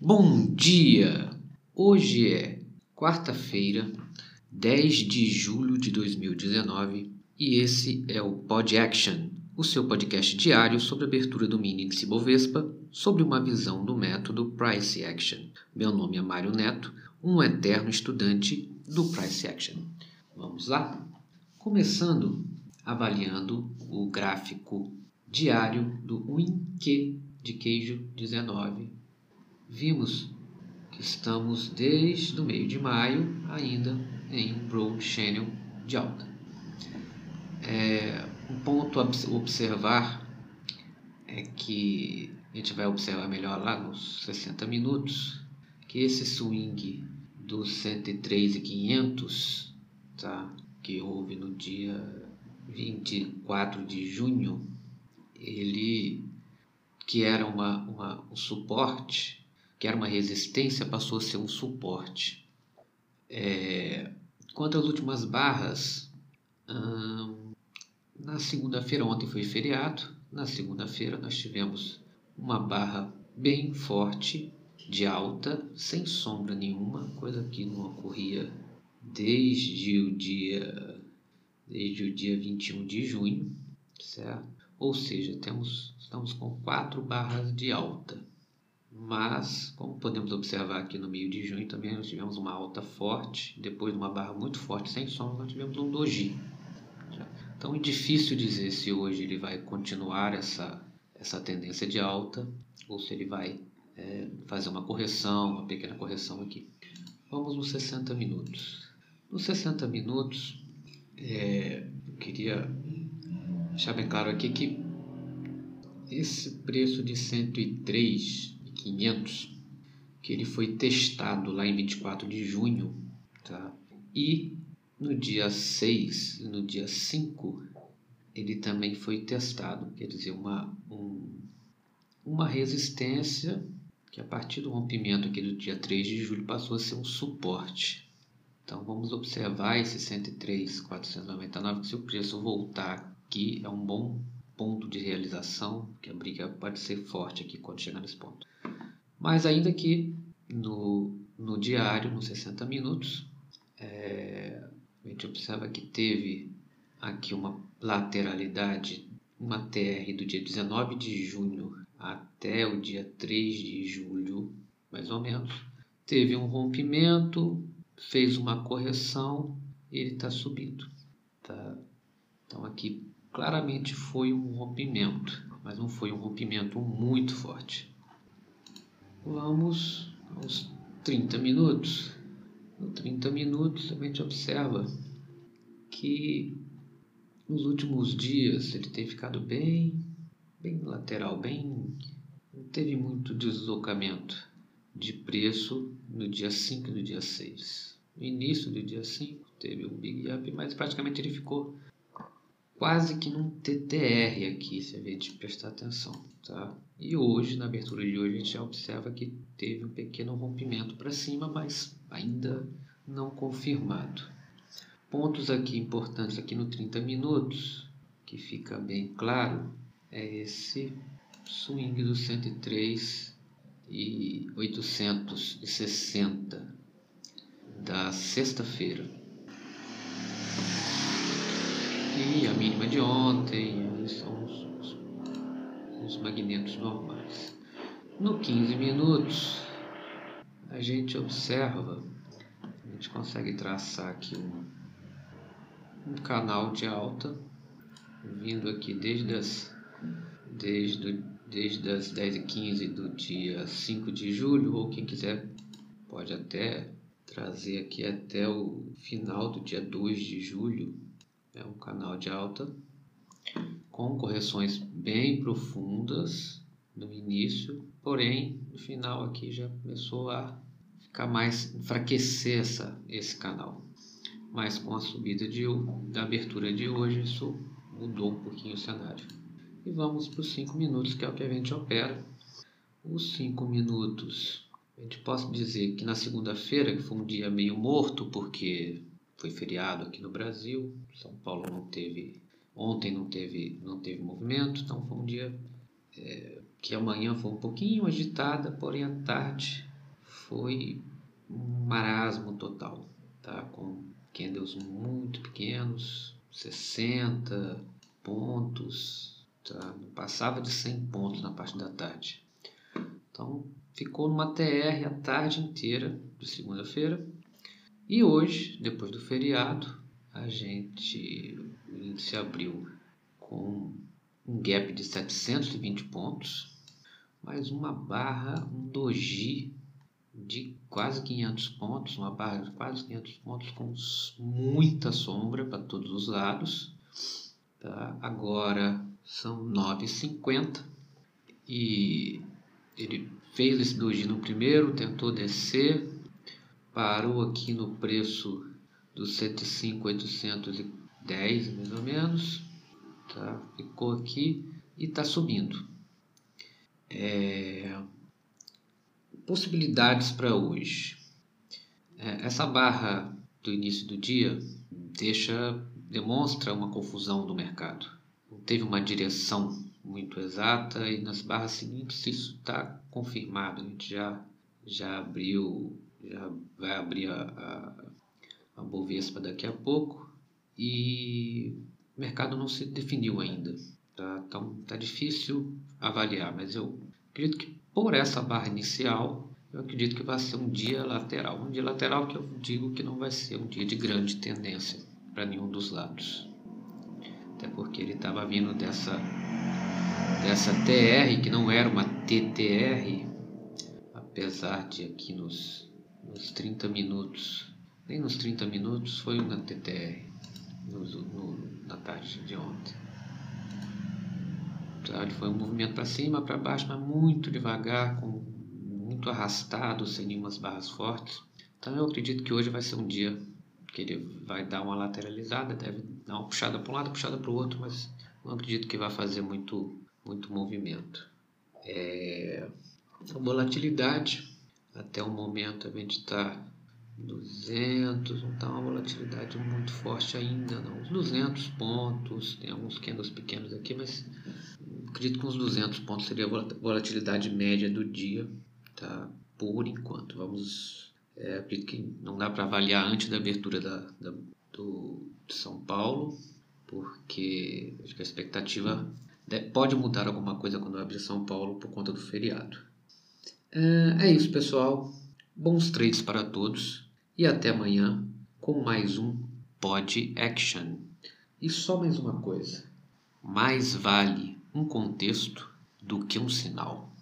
Bom dia! Hoje é quarta-feira, 10 de julho de 2019 e esse é o Pod Action, o seu podcast diário sobre a abertura do mini índice Bovespa sobre uma visão do método Price Action. Meu nome é Mário Neto, um eterno estudante do Price Action. Vamos lá? Começando avaliando o gráfico diário do Winque de queijo 19 vimos que estamos desde o meio de maio ainda em um broad channel de alta. É, um ponto a observar é que a gente vai observar melhor lá nos 60 minutos que esse swing dos 103,500 tá, que houve no dia 24 de junho, ele que era uma, uma um suporte que era uma resistência, passou a ser um suporte. É, quanto às últimas barras, hum, na segunda-feira, ontem foi feriado, na segunda-feira nós tivemos uma barra bem forte de alta, sem sombra nenhuma, coisa que não ocorria desde o dia desde o dia 21 de junho, certo? Ou seja, temos estamos com quatro barras de alta. Mas, como podemos observar aqui no meio de junho, também nós tivemos uma alta forte, depois de uma barra muito forte sem sombra, nós tivemos um doji. Então é difícil dizer se hoje ele vai continuar essa, essa tendência de alta ou se ele vai é, fazer uma correção, uma pequena correção aqui. Vamos nos 60 minutos. Nos 60 minutos, é, eu queria deixar bem claro aqui que esse preço de 103 500, que ele foi testado lá em 24 de junho, tá? E no dia 6 e no dia 5 ele também foi testado, quer dizer, uma, um, uma resistência que a partir do rompimento aqui do dia 3 de julho passou a ser um suporte. Então vamos observar esse 103,499, que se o preço voltar aqui é um bom ponto de realização, que a briga pode ser forte aqui quando chegar nesse ponto. Mas ainda que no, no diário, nos 60 minutos, é, a gente observa que teve aqui uma lateralidade, uma TR do dia 19 de junho até o dia 3 de julho, mais ou menos. Teve um rompimento, fez uma correção e ele está subindo. Tá? Então aqui claramente foi um rompimento, mas não foi um rompimento muito forte. Vamos aos 30 minutos. No 30 minutos a gente observa que nos últimos dias ele tem ficado bem, bem lateral, bem não teve muito deslocamento de preço no dia 5 e no dia 6. No início do dia 5 teve um big up, mas praticamente ele ficou quase que num TTR aqui, se a gente prestar atenção, tá? E hoje, na abertura de hoje, a gente já observa que teve um pequeno rompimento para cima, mas ainda não confirmado. Pontos aqui importantes aqui no 30 minutos, que fica bem claro, é esse swing do 103 e 860 da sexta-feira e a mínima de ontem, são os, os, os magnetos normais. No 15 minutos, a gente observa, a gente consegue traçar aqui um, um canal de alta, vindo aqui desde as, desde, desde as 10 e 15 do dia 5 de julho, ou quem quiser pode até trazer aqui até o final do dia 2 de julho, é um canal de alta com correções bem profundas no início, porém no final aqui já começou a ficar mais enfraquecer essa, esse canal. Mas com a subida de, da abertura de hoje isso mudou um pouquinho o cenário. E vamos para os 5 minutos, que é o que a gente opera. Os 5 minutos, a gente pode dizer que na segunda-feira, que foi um dia meio morto, porque foi feriado aqui no Brasil. São Paulo não teve ontem não teve não teve movimento, então foi um dia é, que amanhã foi um pouquinho agitada, porém à tarde foi um marasmo total, tá? Com candles muito pequenos, 60 pontos, tá? Não passava de 100 pontos na parte da tarde. Então, ficou numa TR a tarde inteira de segunda-feira. E hoje, depois do feriado, a gente o índice abriu com um gap de 720 pontos, mais uma barra, um doji de quase 500 pontos, uma barra de quase 500 pontos com muita sombra para todos os lados. Tá? Agora são 9,50 e ele fez esse doji no primeiro, tentou descer, parou aqui no preço dos 105,810 mais ou menos, tá? ficou aqui e está subindo. É... Possibilidades para hoje. É, essa barra do início do dia deixa, demonstra uma confusão do mercado. Não teve uma direção muito exata e nas barras seguintes isso está confirmado. A gente já, já abriu, já vai abrir a, a, a Bovespa daqui a pouco e o mercado não se definiu ainda. Tá? Então tá difícil avaliar, mas eu acredito que por essa barra inicial, eu acredito que vai ser um dia lateral. Um dia lateral que eu digo que não vai ser um dia de grande tendência para nenhum dos lados. Até porque ele estava vindo dessa, dessa TR, que não era uma TTR, apesar de aqui nos, nos 30 minutos, nem nos 30 minutos foi uma TTR, no, no, na tarde de ontem. Ele foi um movimento para cima, para baixo, mas muito devagar, com, muito arrastado, sem nenhumas barras fortes. Então eu acredito que hoje vai ser um dia que ele vai dar uma lateralizada, deve dar uma puxada para um lado, puxada para o outro, mas não acredito que vai fazer muito, muito movimento. É, a volatilidade, até o momento a gente está 200, não está uma volatilidade muito forte ainda não. Uns 200 pontos, tem alguns candles pequenos aqui, mas acredito que uns 200 pontos seria a volatilidade média do dia, tá? Por enquanto, vamos, é, acredito que não dá para avaliar antes da abertura da, da do, de São Paulo, porque acho que a expectativa pode mudar alguma coisa quando abrir São Paulo por conta do feriado. É, é isso, pessoal. Bons trades para todos e até amanhã com mais um Pod Action. E só mais uma coisa: mais vale um contexto do que um sinal.